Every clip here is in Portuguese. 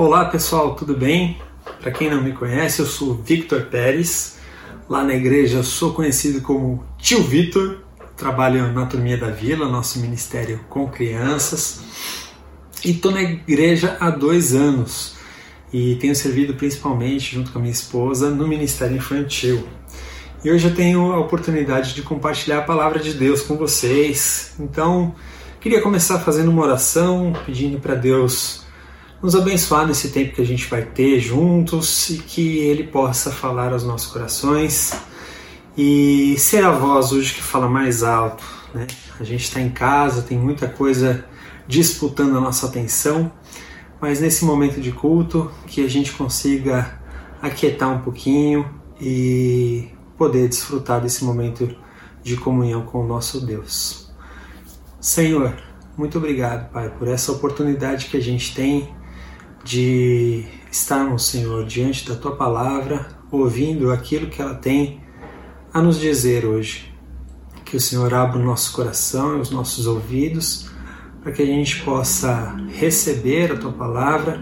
Olá pessoal, tudo bem? Para quem não me conhece, eu sou Victor Pérez. Lá na igreja sou conhecido como Tio Vitor. Trabalho na Turminha da Vila, nosso ministério com crianças. E estou na igreja há dois anos e tenho servido principalmente junto com a minha esposa no ministério infantil. E hoje eu tenho a oportunidade de compartilhar a palavra de Deus com vocês. Então, queria começar fazendo uma oração, pedindo para Deus nos abençoar nesse tempo que a gente vai ter juntos e que Ele possa falar aos nossos corações e ser a voz hoje que fala mais alto. Né? A gente está em casa, tem muita coisa disputando a nossa atenção, mas nesse momento de culto que a gente consiga aquietar um pouquinho e poder desfrutar desse momento de comunhão com o nosso Deus. Senhor, muito obrigado, Pai, por essa oportunidade que a gente tem de estarmos, Senhor, diante da tua palavra, ouvindo aquilo que ela tem a nos dizer hoje. Que o Senhor abra o nosso coração e os nossos ouvidos para que a gente possa receber a tua palavra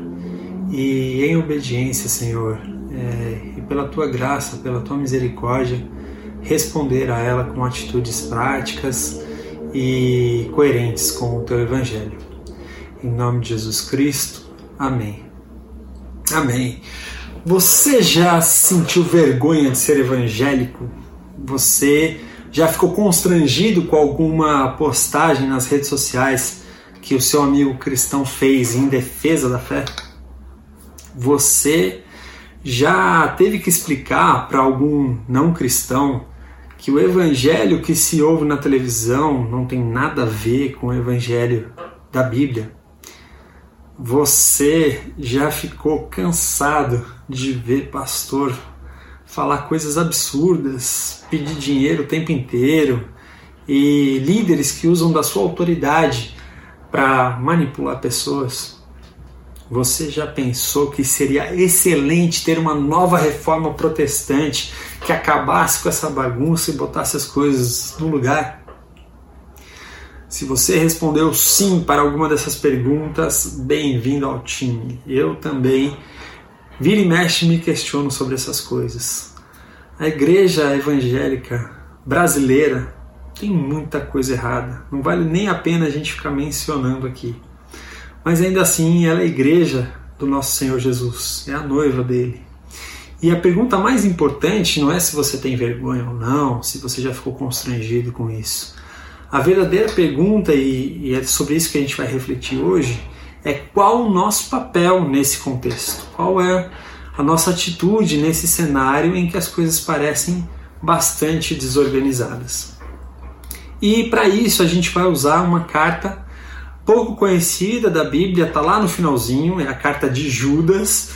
e, em obediência, Senhor, é, e pela tua graça, pela tua misericórdia, responder a ela com atitudes práticas e coerentes com o teu Evangelho. Em nome de Jesus Cristo. Amém. Amém. Você já sentiu vergonha de ser evangélico? Você já ficou constrangido com alguma postagem nas redes sociais que o seu amigo cristão fez em defesa da fé? Você já teve que explicar para algum não cristão que o evangelho que se ouve na televisão não tem nada a ver com o evangelho da Bíblia? Você já ficou cansado de ver pastor falar coisas absurdas, pedir dinheiro o tempo inteiro e líderes que usam da sua autoridade para manipular pessoas? Você já pensou que seria excelente ter uma nova reforma protestante que acabasse com essa bagunça e botasse as coisas no lugar? Se você respondeu sim para alguma dessas perguntas, bem-vindo ao time. Eu também, vira e mexe, me questiono sobre essas coisas. A igreja evangélica brasileira tem muita coisa errada. Não vale nem a pena a gente ficar mencionando aqui. Mas ainda assim, ela é a igreja do nosso Senhor Jesus, é a noiva dele. E a pergunta mais importante não é se você tem vergonha ou não, se você já ficou constrangido com isso. A verdadeira pergunta, e, e é sobre isso que a gente vai refletir hoje, é qual o nosso papel nesse contexto? Qual é a nossa atitude nesse cenário em que as coisas parecem bastante desorganizadas? E para isso a gente vai usar uma carta pouco conhecida da Bíblia, está lá no finalzinho, é a carta de Judas.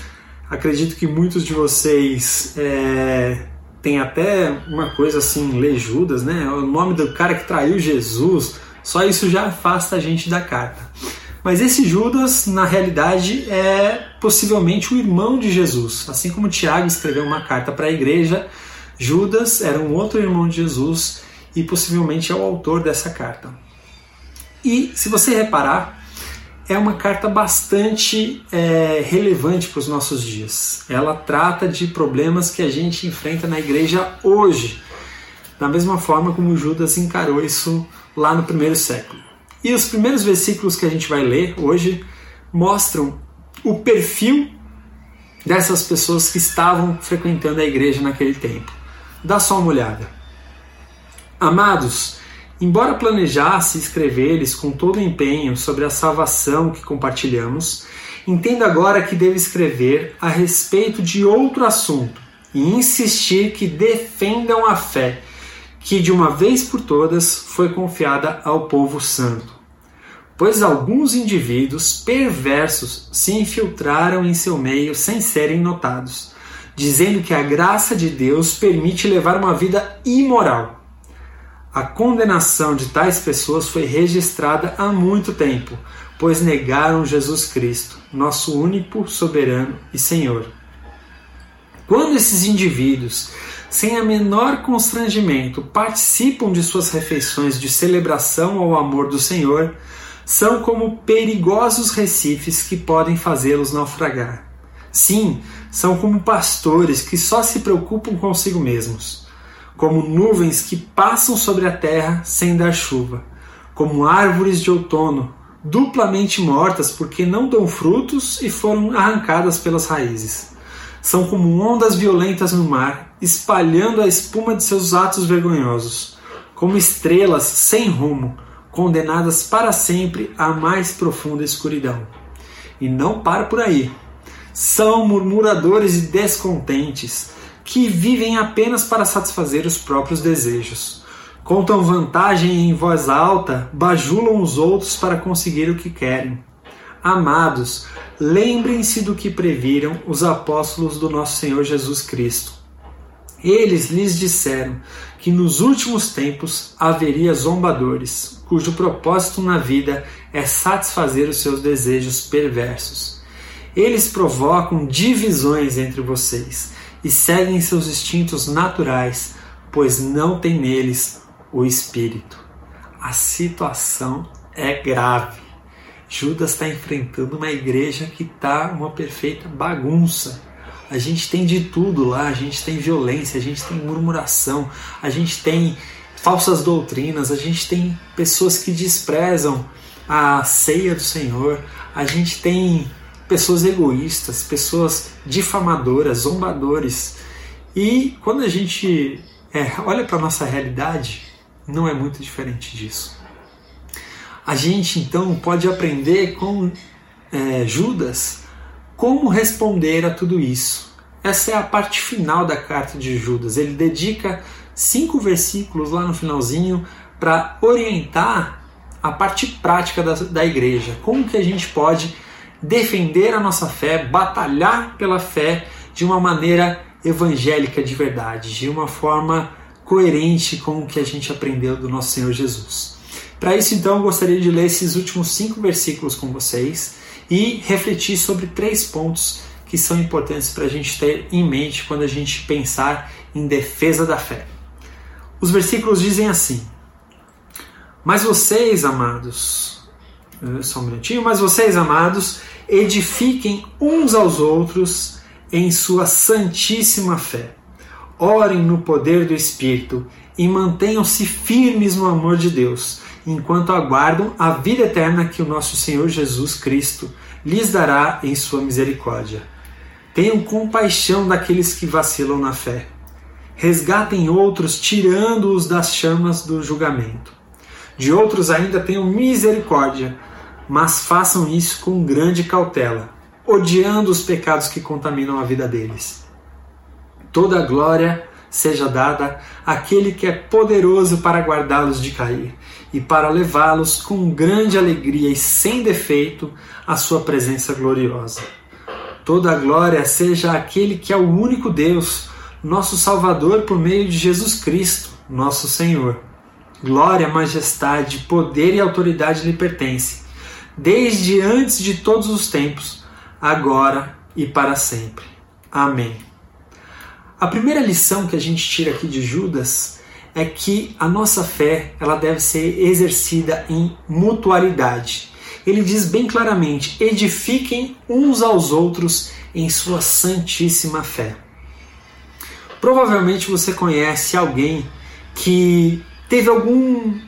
Acredito que muitos de vocês é, tem até uma coisa assim, ler Judas, né? O nome do cara que traiu Jesus, só isso já afasta a gente da carta. Mas esse Judas, na realidade, é possivelmente o irmão de Jesus. Assim como Tiago escreveu uma carta para a igreja, Judas era um outro irmão de Jesus e possivelmente é o autor dessa carta. E se você reparar, é uma carta bastante é, relevante para os nossos dias. Ela trata de problemas que a gente enfrenta na igreja hoje, da mesma forma como Judas encarou isso lá no primeiro século. E os primeiros versículos que a gente vai ler hoje mostram o perfil dessas pessoas que estavam frequentando a igreja naquele tempo. Dá só uma olhada. Amados, Embora planejasse escrever-lhes com todo empenho sobre a salvação que compartilhamos, entenda agora que devo escrever a respeito de outro assunto e insistir que defendam a fé que de uma vez por todas foi confiada ao povo santo. Pois alguns indivíduos perversos se infiltraram em seu meio sem serem notados, dizendo que a graça de Deus permite levar uma vida imoral a condenação de tais pessoas foi registrada há muito tempo, pois negaram Jesus Cristo, nosso único soberano e Senhor. Quando esses indivíduos, sem a menor constrangimento, participam de suas refeições de celebração ao amor do Senhor, são como perigosos recifes que podem fazê-los naufragar. Sim, são como pastores que só se preocupam consigo mesmos, como nuvens que passam sobre a terra sem dar chuva, como árvores de outono, duplamente mortas porque não dão frutos e foram arrancadas pelas raízes. São como ondas violentas no mar, espalhando a espuma de seus atos vergonhosos, como estrelas sem rumo, condenadas para sempre à mais profunda escuridão. E não para por aí. São murmuradores e descontentes, que vivem apenas para satisfazer os próprios desejos. Contam vantagem em voz alta, bajulam os outros para conseguir o que querem. Amados, lembrem-se do que previram os apóstolos do nosso Senhor Jesus Cristo. Eles lhes disseram que nos últimos tempos haveria zombadores, cujo propósito na vida é satisfazer os seus desejos perversos. Eles provocam divisões entre vocês e seguem seus instintos naturais, pois não tem neles o espírito. A situação é grave. Judas está enfrentando uma igreja que está uma perfeita bagunça. A gente tem de tudo lá, a gente tem violência, a gente tem murmuração, a gente tem falsas doutrinas, a gente tem pessoas que desprezam a ceia do Senhor, a gente tem pessoas egoístas, pessoas difamadoras, zombadores. E quando a gente é, olha para a nossa realidade, não é muito diferente disso. A gente então pode aprender com é, Judas como responder a tudo isso. Essa é a parte final da carta de Judas. Ele dedica cinco versículos lá no finalzinho para orientar a parte prática da, da igreja. Como que a gente pode defender a nossa fé, batalhar pela fé de uma maneira evangélica de verdade, de uma forma coerente com o que a gente aprendeu do nosso Senhor Jesus. Para isso, então, eu gostaria de ler esses últimos cinco versículos com vocês e refletir sobre três pontos que são importantes para a gente ter em mente quando a gente pensar em defesa da fé. Os versículos dizem assim: Mas vocês, amados, só um minutinho, mas vocês, amados, edifiquem uns aos outros em sua santíssima fé. Orem no poder do Espírito e mantenham-se firmes no amor de Deus, enquanto aguardam a vida eterna que o nosso Senhor Jesus Cristo lhes dará em sua misericórdia. Tenham compaixão daqueles que vacilam na fé. Resgatem outros, tirando-os das chamas do julgamento. De outros ainda tenham misericórdia mas façam isso com grande cautela, odiando os pecados que contaminam a vida deles. Toda a glória seja dada àquele que é poderoso para guardá-los de cair e para levá-los com grande alegria e sem defeito à sua presença gloriosa. Toda a glória seja àquele que é o único Deus, nosso Salvador por meio de Jesus Cristo, nosso Senhor. Glória, majestade, poder e autoridade lhe pertence desde antes de todos os tempos, agora e para sempre. Amém. A primeira lição que a gente tira aqui de Judas é que a nossa fé ela deve ser exercida em mutualidade. Ele diz bem claramente: edifiquem uns aos outros em sua santíssima fé. Provavelmente você conhece alguém que teve algum,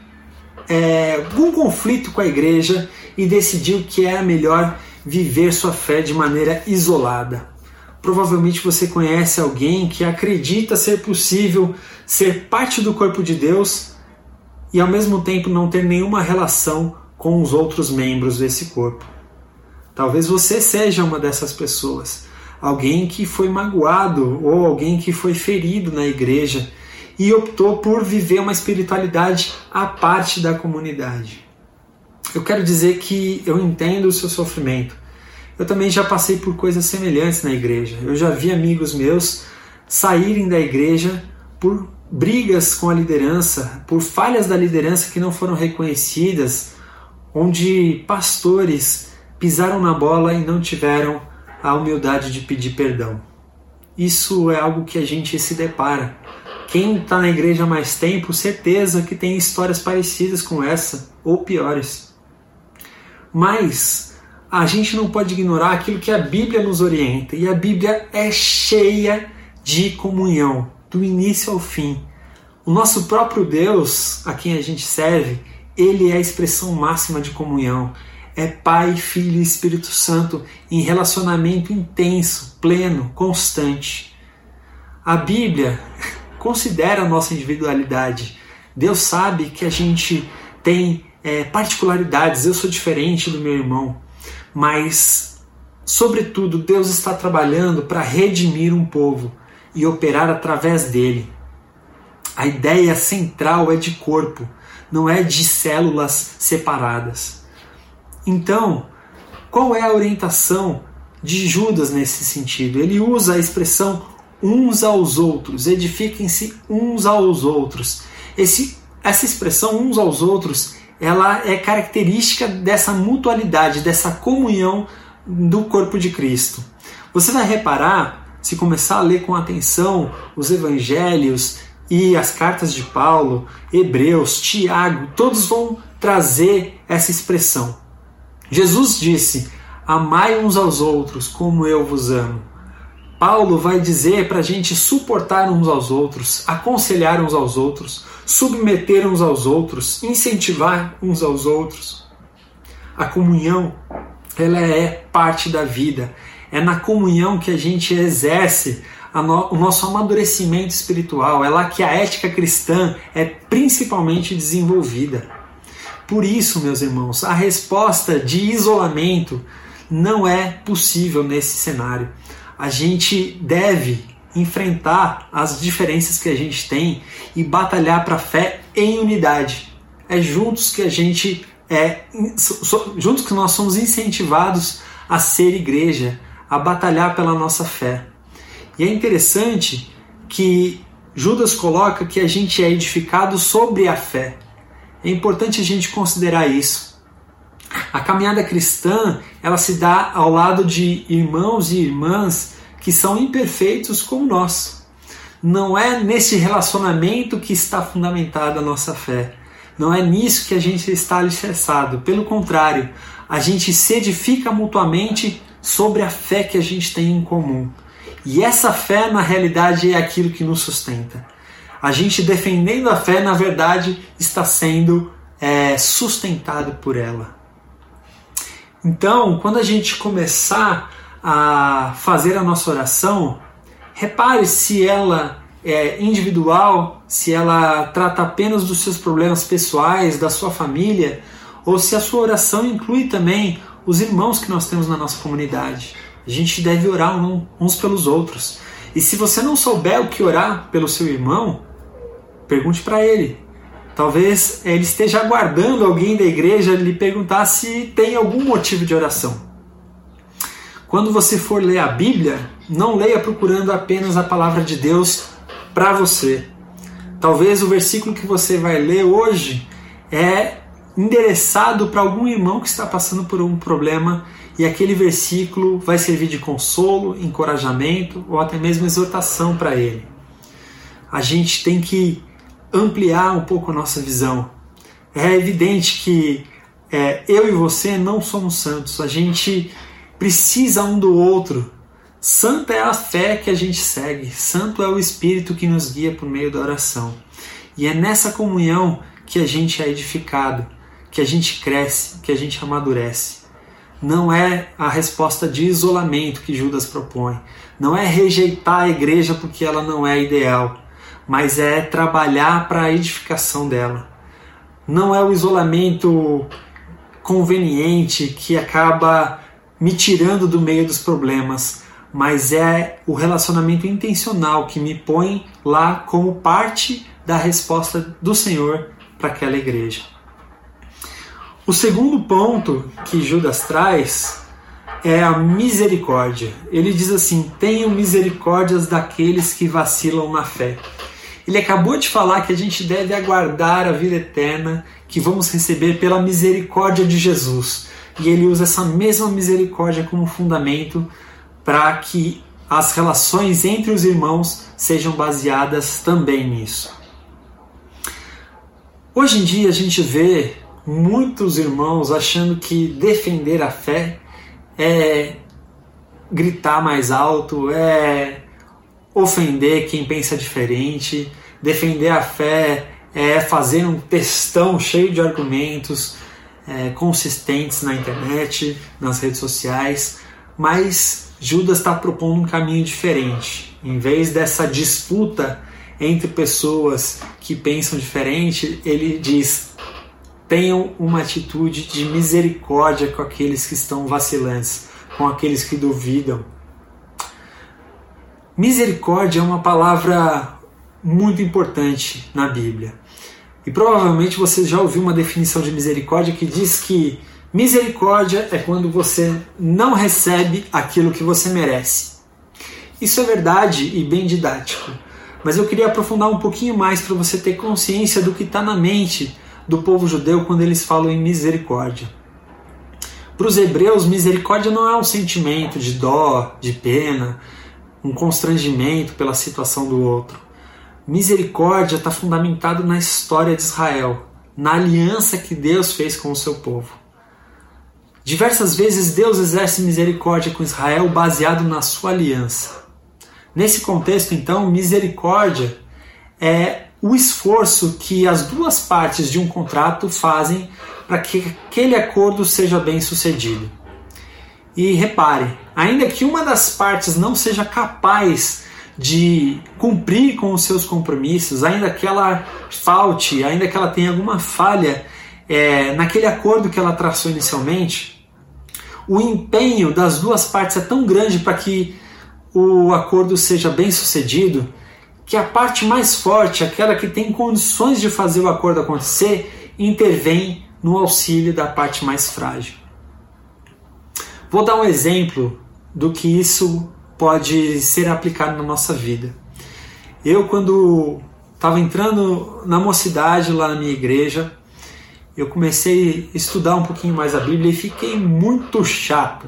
é, algum conflito com a igreja e decidiu que era melhor viver sua fé de maneira isolada. Provavelmente você conhece alguém que acredita ser possível ser parte do corpo de Deus e ao mesmo tempo não ter nenhuma relação com os outros membros desse corpo. Talvez você seja uma dessas pessoas, alguém que foi magoado ou alguém que foi ferido na igreja e optou por viver uma espiritualidade à parte da comunidade. Eu quero dizer que eu entendo o seu sofrimento. Eu também já passei por coisas semelhantes na igreja. Eu já vi amigos meus saírem da igreja por brigas com a liderança, por falhas da liderança que não foram reconhecidas, onde pastores pisaram na bola e não tiveram a humildade de pedir perdão. Isso é algo que a gente se depara. Quem está na igreja há mais tempo, certeza que tem histórias parecidas com essa, ou piores. Mas a gente não pode ignorar aquilo que a Bíblia nos orienta, e a Bíblia é cheia de comunhão, do início ao fim. O nosso próprio Deus, a quem a gente serve, ele é a expressão máxima de comunhão. É Pai, Filho e Espírito Santo em relacionamento intenso, pleno, constante. A Bíblia considera a nossa individualidade. Deus sabe que a gente tem é, particularidades, eu sou diferente do meu irmão, mas, sobretudo, Deus está trabalhando para redimir um povo e operar através dele. A ideia central é de corpo, não é de células separadas. Então, qual é a orientação de Judas nesse sentido? Ele usa a expressão uns aos outros, edifiquem-se uns aos outros. Esse, essa expressão uns aos outros, ela é característica dessa mutualidade, dessa comunhão do corpo de Cristo. Você vai reparar, se começar a ler com atenção os evangelhos e as cartas de Paulo, Hebreus, Tiago, todos vão trazer essa expressão. Jesus disse: Amai uns aos outros como eu vos amo. Paulo vai dizer para a gente suportar uns aos outros, aconselhar uns aos outros, submeter uns aos outros, incentivar uns aos outros. A comunhão, ela é parte da vida. É na comunhão que a gente exerce o nosso amadurecimento espiritual, é lá que a ética cristã é principalmente desenvolvida. Por isso, meus irmãos, a resposta de isolamento não é possível nesse cenário. A gente deve enfrentar as diferenças que a gente tem e batalhar para a fé em unidade. É juntos que a gente é juntos que nós somos incentivados a ser igreja, a batalhar pela nossa fé. E é interessante que Judas coloca que a gente é edificado sobre a fé. É importante a gente considerar isso. A caminhada cristã, ela se dá ao lado de irmãos e irmãs que são imperfeitos como nós. Não é nesse relacionamento que está fundamentada a nossa fé. Não é nisso que a gente está alicerçado. Pelo contrário, a gente se edifica mutuamente sobre a fé que a gente tem em comum. E essa fé, na realidade, é aquilo que nos sustenta. A gente defendendo a fé, na verdade, está sendo é, sustentado por ela. Então, quando a gente começar a fazer a nossa oração, repare se ela é individual, se ela trata apenas dos seus problemas pessoais, da sua família, ou se a sua oração inclui também os irmãos que nós temos na nossa comunidade. A gente deve orar uns pelos outros. E se você não souber o que orar pelo seu irmão, pergunte para ele. Talvez ele esteja aguardando alguém da igreja lhe perguntar se tem algum motivo de oração. Quando você for ler a Bíblia, não leia procurando apenas a palavra de Deus para você. Talvez o versículo que você vai ler hoje é endereçado para algum irmão que está passando por um problema e aquele versículo vai servir de consolo, encorajamento ou até mesmo exortação para ele. A gente tem que ampliar um pouco a nossa visão. É evidente que é, eu e você não somos santos, a gente precisa um do outro. Santa é a fé que a gente segue, santo é o Espírito que nos guia por meio da oração. E é nessa comunhão que a gente é edificado, que a gente cresce, que a gente amadurece não é a resposta de isolamento que Judas propõe. Não é rejeitar a igreja porque ela não é ideal, mas é trabalhar para a edificação dela. Não é o isolamento conveniente que acaba me tirando do meio dos problemas, mas é o relacionamento intencional que me põe lá como parte da resposta do Senhor para aquela igreja. O segundo ponto que Judas traz é a misericórdia. Ele diz assim: tenham misericórdias daqueles que vacilam na fé. Ele acabou de falar que a gente deve aguardar a vida eterna que vamos receber pela misericórdia de Jesus. E ele usa essa mesma misericórdia como fundamento para que as relações entre os irmãos sejam baseadas também nisso. Hoje em dia a gente vê muitos irmãos achando que defender a fé é gritar mais alto, é ofender quem pensa diferente, defender a fé é fazer um textão cheio de argumentos é, consistentes na internet, nas redes sociais, mas Judas está propondo um caminho diferente. Em vez dessa disputa entre pessoas que pensam diferente, ele diz: tenham uma atitude de misericórdia com aqueles que estão vacilantes, com aqueles que duvidam. Misericórdia é uma palavra muito importante na Bíblia. E provavelmente você já ouviu uma definição de misericórdia que diz que misericórdia é quando você não recebe aquilo que você merece. Isso é verdade e bem didático, mas eu queria aprofundar um pouquinho mais para você ter consciência do que está na mente do povo judeu quando eles falam em misericórdia. Para os hebreus, misericórdia não é um sentimento de dó, de pena, um constrangimento pela situação do outro. Misericórdia está fundamentado na história de Israel, na aliança que Deus fez com o seu povo. Diversas vezes Deus exerce misericórdia com Israel baseado na sua aliança. Nesse contexto, então, misericórdia é o esforço que as duas partes de um contrato fazem para que aquele acordo seja bem sucedido. E repare, ainda que uma das partes não seja capaz de cumprir com os seus compromissos, ainda que ela falte, ainda que ela tenha alguma falha é, naquele acordo que ela traçou inicialmente, o empenho das duas partes é tão grande para que o acordo seja bem sucedido que a parte mais forte, aquela que tem condições de fazer o acordo acontecer, intervém no auxílio da parte mais frágil. Vou dar um exemplo do que isso pode ser aplicado na nossa vida. Eu, quando estava entrando na mocidade lá na minha igreja, eu comecei a estudar um pouquinho mais a Bíblia e fiquei muito chato.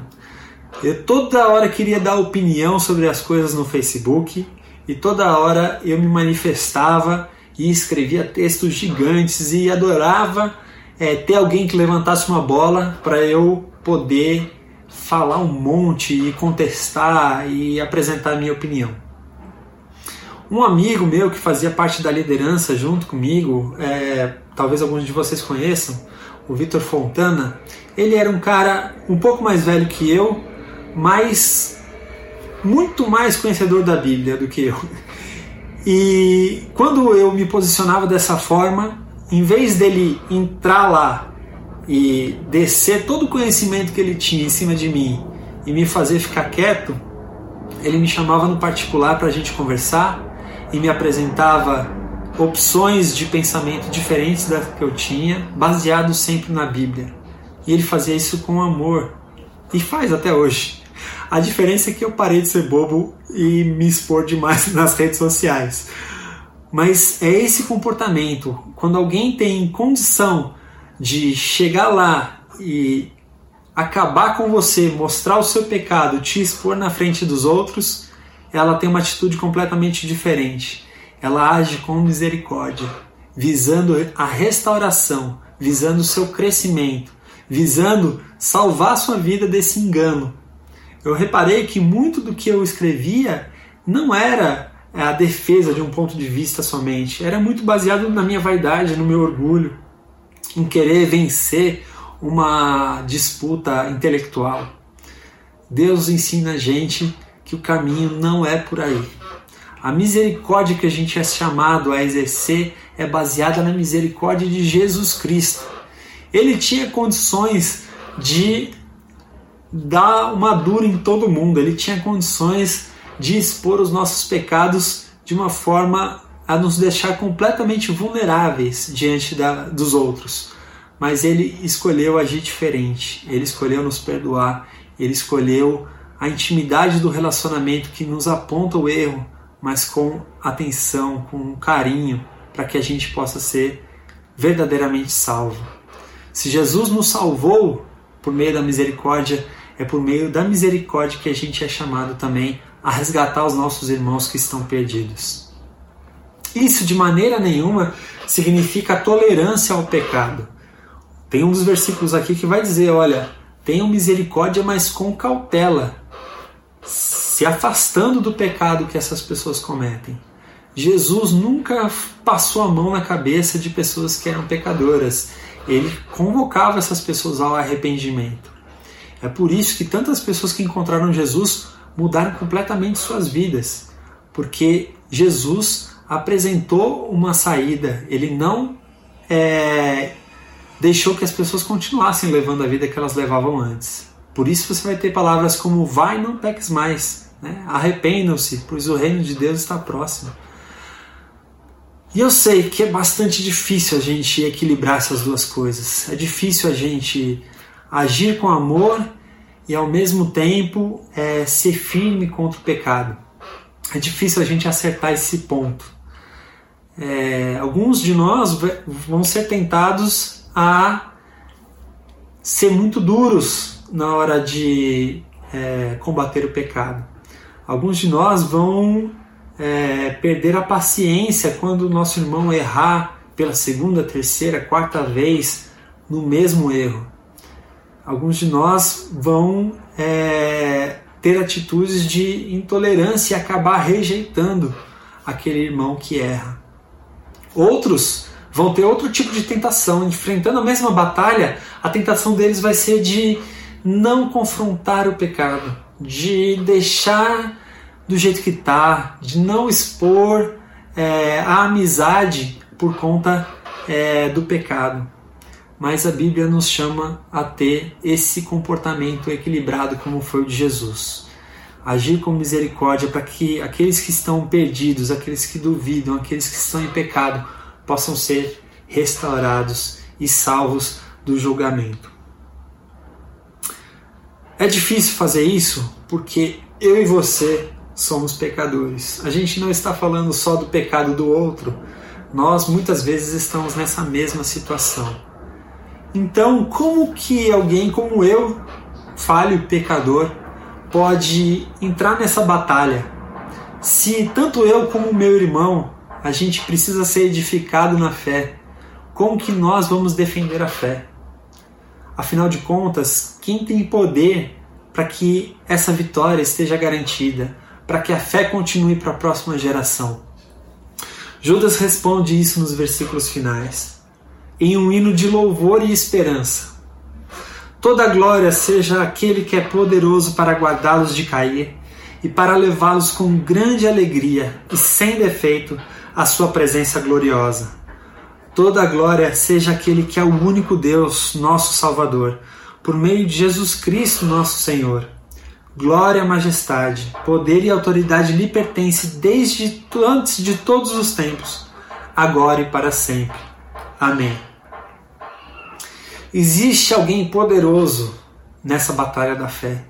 Eu toda hora queria dar opinião sobre as coisas no Facebook e toda hora eu me manifestava e escrevia textos gigantes e adorava é, ter alguém que levantasse uma bola para eu poder falar um monte e contestar e apresentar a minha opinião. Um amigo meu que fazia parte da liderança junto comigo, é, talvez alguns de vocês conheçam, o Vitor Fontana, ele era um cara um pouco mais velho que eu, mas muito mais conhecedor da Bíblia do que eu. E quando eu me posicionava dessa forma, em vez dele entrar lá e descer todo o conhecimento que ele tinha em cima de mim e me fazer ficar quieto, ele me chamava no particular para a gente conversar e me apresentava opções de pensamento diferentes das que eu tinha, baseado sempre na Bíblia. E ele fazia isso com amor e faz até hoje. A diferença é que eu parei de ser bobo e me expor demais nas redes sociais. Mas é esse comportamento, quando alguém tem condição de chegar lá e acabar com você, mostrar o seu pecado, te expor na frente dos outros, ela tem uma atitude completamente diferente. Ela age com misericórdia, visando a restauração, visando o seu crescimento, visando salvar sua vida desse engano. Eu reparei que muito do que eu escrevia não era a defesa de um ponto de vista somente, era muito baseado na minha vaidade, no meu orgulho em querer vencer uma disputa intelectual. Deus ensina a gente que o caminho não é por aí. A misericórdia que a gente é chamado a exercer é baseada na misericórdia de Jesus Cristo. Ele tinha condições de dar uma dura em todo mundo, ele tinha condições de expor os nossos pecados de uma forma a nos deixar completamente vulneráveis diante da, dos outros. Mas ele escolheu agir diferente, ele escolheu nos perdoar, ele escolheu a intimidade do relacionamento que nos aponta o erro, mas com atenção, com carinho, para que a gente possa ser verdadeiramente salvo. Se Jesus nos salvou por meio da misericórdia, é por meio da misericórdia que a gente é chamado também a resgatar os nossos irmãos que estão perdidos. Isso de maneira nenhuma significa tolerância ao pecado. Tem um dos versículos aqui que vai dizer: olha, tenham misericórdia, mas com cautela, se afastando do pecado que essas pessoas cometem. Jesus nunca passou a mão na cabeça de pessoas que eram pecadoras. Ele convocava essas pessoas ao arrependimento. É por isso que tantas pessoas que encontraram Jesus mudaram completamente suas vidas, porque Jesus apresentou uma saída, ele não é, deixou que as pessoas continuassem levando a vida que elas levavam antes. Por isso você vai ter palavras como vai não peques mais, né? arrependam-se, pois o reino de Deus está próximo. E eu sei que é bastante difícil a gente equilibrar essas duas coisas. É difícil a gente agir com amor e ao mesmo tempo é, ser firme contra o pecado. É difícil a gente acertar esse ponto. É, alguns de nós vão ser tentados a ser muito duros na hora de é, combater o pecado. Alguns de nós vão é, perder a paciência quando o nosso irmão errar pela segunda, terceira, quarta vez no mesmo erro. Alguns de nós vão é, ter atitudes de intolerância e acabar rejeitando aquele irmão que erra. Outros vão ter outro tipo de tentação, enfrentando a mesma batalha, a tentação deles vai ser de não confrontar o pecado, de deixar do jeito que está, de não expor é, a amizade por conta é, do pecado. Mas a Bíblia nos chama a ter esse comportamento equilibrado, como foi o de Jesus. Agir com misericórdia para que aqueles que estão perdidos, aqueles que duvidam, aqueles que estão em pecado, possam ser restaurados e salvos do julgamento. É difícil fazer isso porque eu e você somos pecadores. A gente não está falando só do pecado do outro, nós muitas vezes estamos nessa mesma situação. Então, como que alguém como eu, falho pecador, pode entrar nessa batalha? Se tanto eu como meu irmão, a gente precisa ser edificado na fé, como que nós vamos defender a fé? Afinal de contas, quem tem poder para que essa vitória esteja garantida? para que a fé continue para a próxima geração. Judas responde isso nos versículos finais, em um hino de louvor e esperança. Toda glória seja aquele que é poderoso para guardá-los de cair e para levá-los com grande alegria e sem defeito à sua presença gloriosa. Toda glória seja aquele que é o único Deus, nosso Salvador, por meio de Jesus Cristo, nosso Senhor Glória, majestade, poder e autoridade lhe pertence desde antes de todos os tempos, agora e para sempre. Amém. Existe alguém poderoso nessa batalha da fé.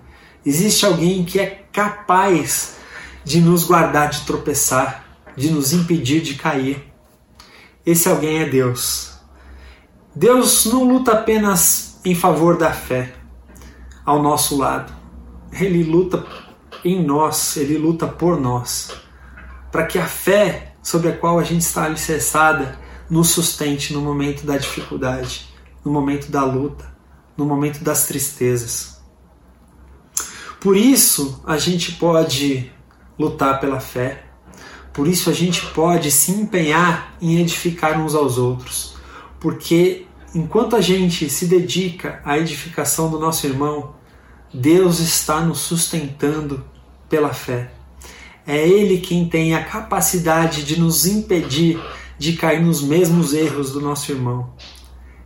Existe alguém que é capaz de nos guardar de tropeçar, de nos impedir de cair. Esse alguém é Deus. Deus não luta apenas em favor da fé ao nosso lado ele luta em nós, ele luta por nós, para que a fé sobre a qual a gente está alicerçada nos sustente no momento da dificuldade, no momento da luta, no momento das tristezas. Por isso a gente pode lutar pela fé, por isso a gente pode se empenhar em edificar uns aos outros, porque enquanto a gente se dedica à edificação do nosso irmão, Deus está nos sustentando pela fé. É Ele quem tem a capacidade de nos impedir de cair nos mesmos erros do nosso irmão.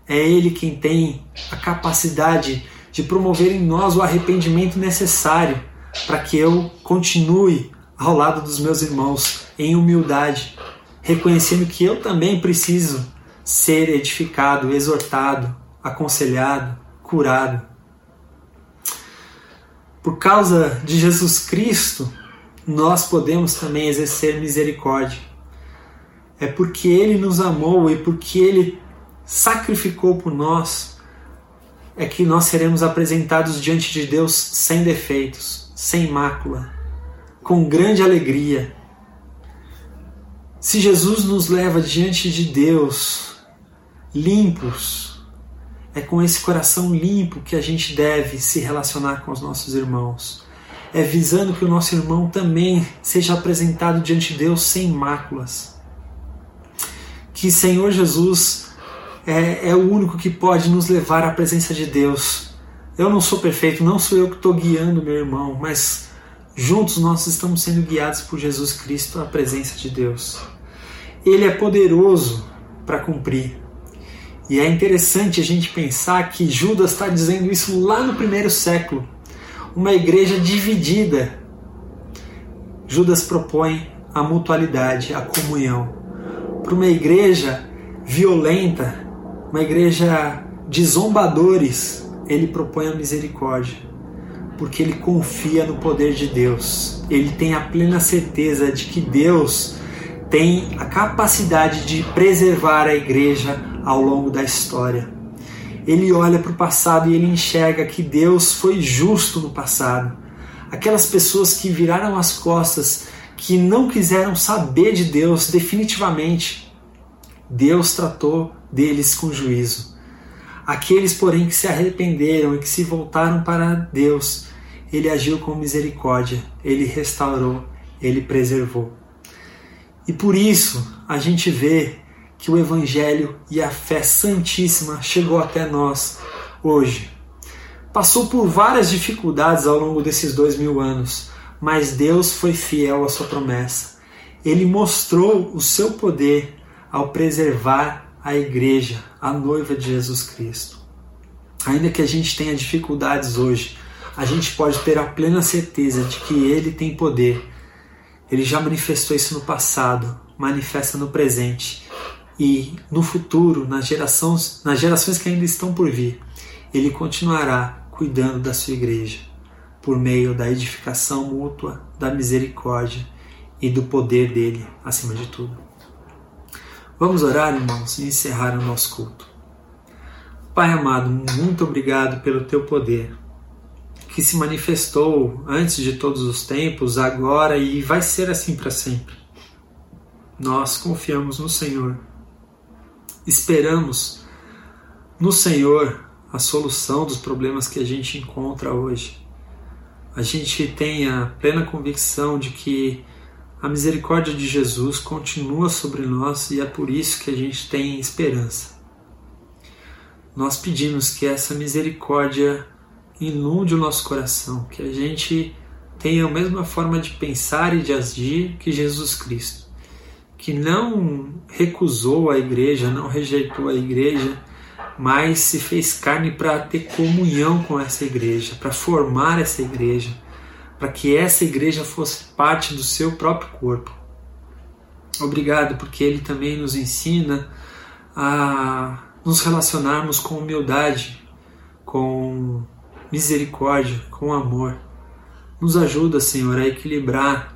É Ele quem tem a capacidade de promover em nós o arrependimento necessário para que eu continue ao lado dos meus irmãos em humildade, reconhecendo que eu também preciso ser edificado, exortado, aconselhado, curado. Por causa de Jesus Cristo, nós podemos também exercer misericórdia. É porque Ele nos amou e porque Ele sacrificou por nós, é que nós seremos apresentados diante de Deus sem defeitos, sem mácula, com grande alegria. Se Jesus nos leva diante de Deus limpos, É com esse coração limpo que a gente deve se relacionar com os nossos irmãos. É visando que o nosso irmão também seja apresentado diante de Deus sem máculas. Que Senhor Jesus é, é o único que pode nos levar à presença de Deus. Eu não sou perfeito, não sou eu que estou guiando meu irmão, mas juntos nós estamos sendo guiados por Jesus Cristo à presença de Deus. Ele é poderoso para cumprir. E é interessante a gente pensar que Judas está dizendo isso lá no primeiro século. Uma igreja dividida. Judas propõe a mutualidade, a comunhão. Para uma igreja violenta, uma igreja de zombadores, ele propõe a misericórdia, porque ele confia no poder de Deus. Ele tem a plena certeza de que Deus tem a capacidade de preservar a igreja ao longo da história. Ele olha para o passado e ele enxerga que Deus foi justo no passado. Aquelas pessoas que viraram as costas, que não quiseram saber de Deus definitivamente, Deus tratou deles com juízo. Aqueles, porém, que se arrependeram e que se voltaram para Deus, ele agiu com misericórdia, ele restaurou, ele preservou. E por isso a gente vê que o Evangelho e a fé santíssima chegou até nós hoje. Passou por várias dificuldades ao longo desses dois mil anos, mas Deus foi fiel à sua promessa. Ele mostrou o seu poder ao preservar a igreja, a noiva de Jesus Cristo. Ainda que a gente tenha dificuldades hoje, a gente pode ter a plena certeza de que Ele tem poder. Ele já manifestou isso no passado, manifesta no presente e no futuro, nas gerações, nas gerações que ainda estão por vir, Ele continuará cuidando da sua igreja por meio da edificação mútua, da misericórdia e do poder dele acima de tudo. Vamos orar, irmãos, e encerrar o nosso culto. Pai amado, muito obrigado pelo teu poder, que se manifestou antes de todos os tempos, agora e vai ser assim para sempre. Nós confiamos no Senhor, esperamos no Senhor a solução dos problemas que a gente encontra hoje. A gente tem a plena convicção de que a misericórdia de Jesus continua sobre nós e é por isso que a gente tem esperança. Nós pedimos que essa misericórdia inunde o nosso coração, que a gente tenha a mesma forma de pensar e de agir que Jesus Cristo, que não recusou a igreja, não rejeitou a igreja, mas se fez carne para ter comunhão com essa igreja, para formar essa igreja para que essa igreja fosse parte do seu próprio corpo. Obrigado, porque ele também nos ensina a nos relacionarmos com humildade, com misericórdia, com amor. Nos ajuda, Senhor, a equilibrar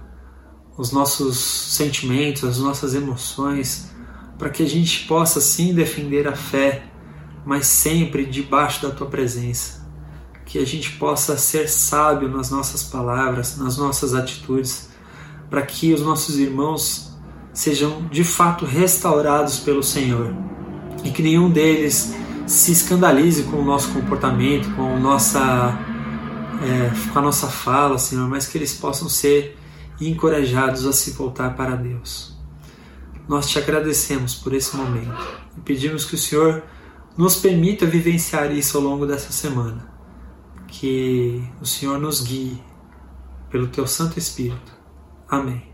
os nossos sentimentos, as nossas emoções, para que a gente possa sim defender a fé, mas sempre debaixo da tua presença que a gente possa ser sábio nas nossas palavras, nas nossas atitudes, para que os nossos irmãos sejam de fato restaurados pelo Senhor e que nenhum deles se escandalize com o nosso comportamento, com, nossa, é, com a nossa fala, Senhor, mas que eles possam ser encorajados a se voltar para Deus. Nós te agradecemos por esse momento e pedimos que o Senhor nos permita vivenciar isso ao longo dessa semana que o Senhor nos guie pelo teu Santo Espírito. Amém.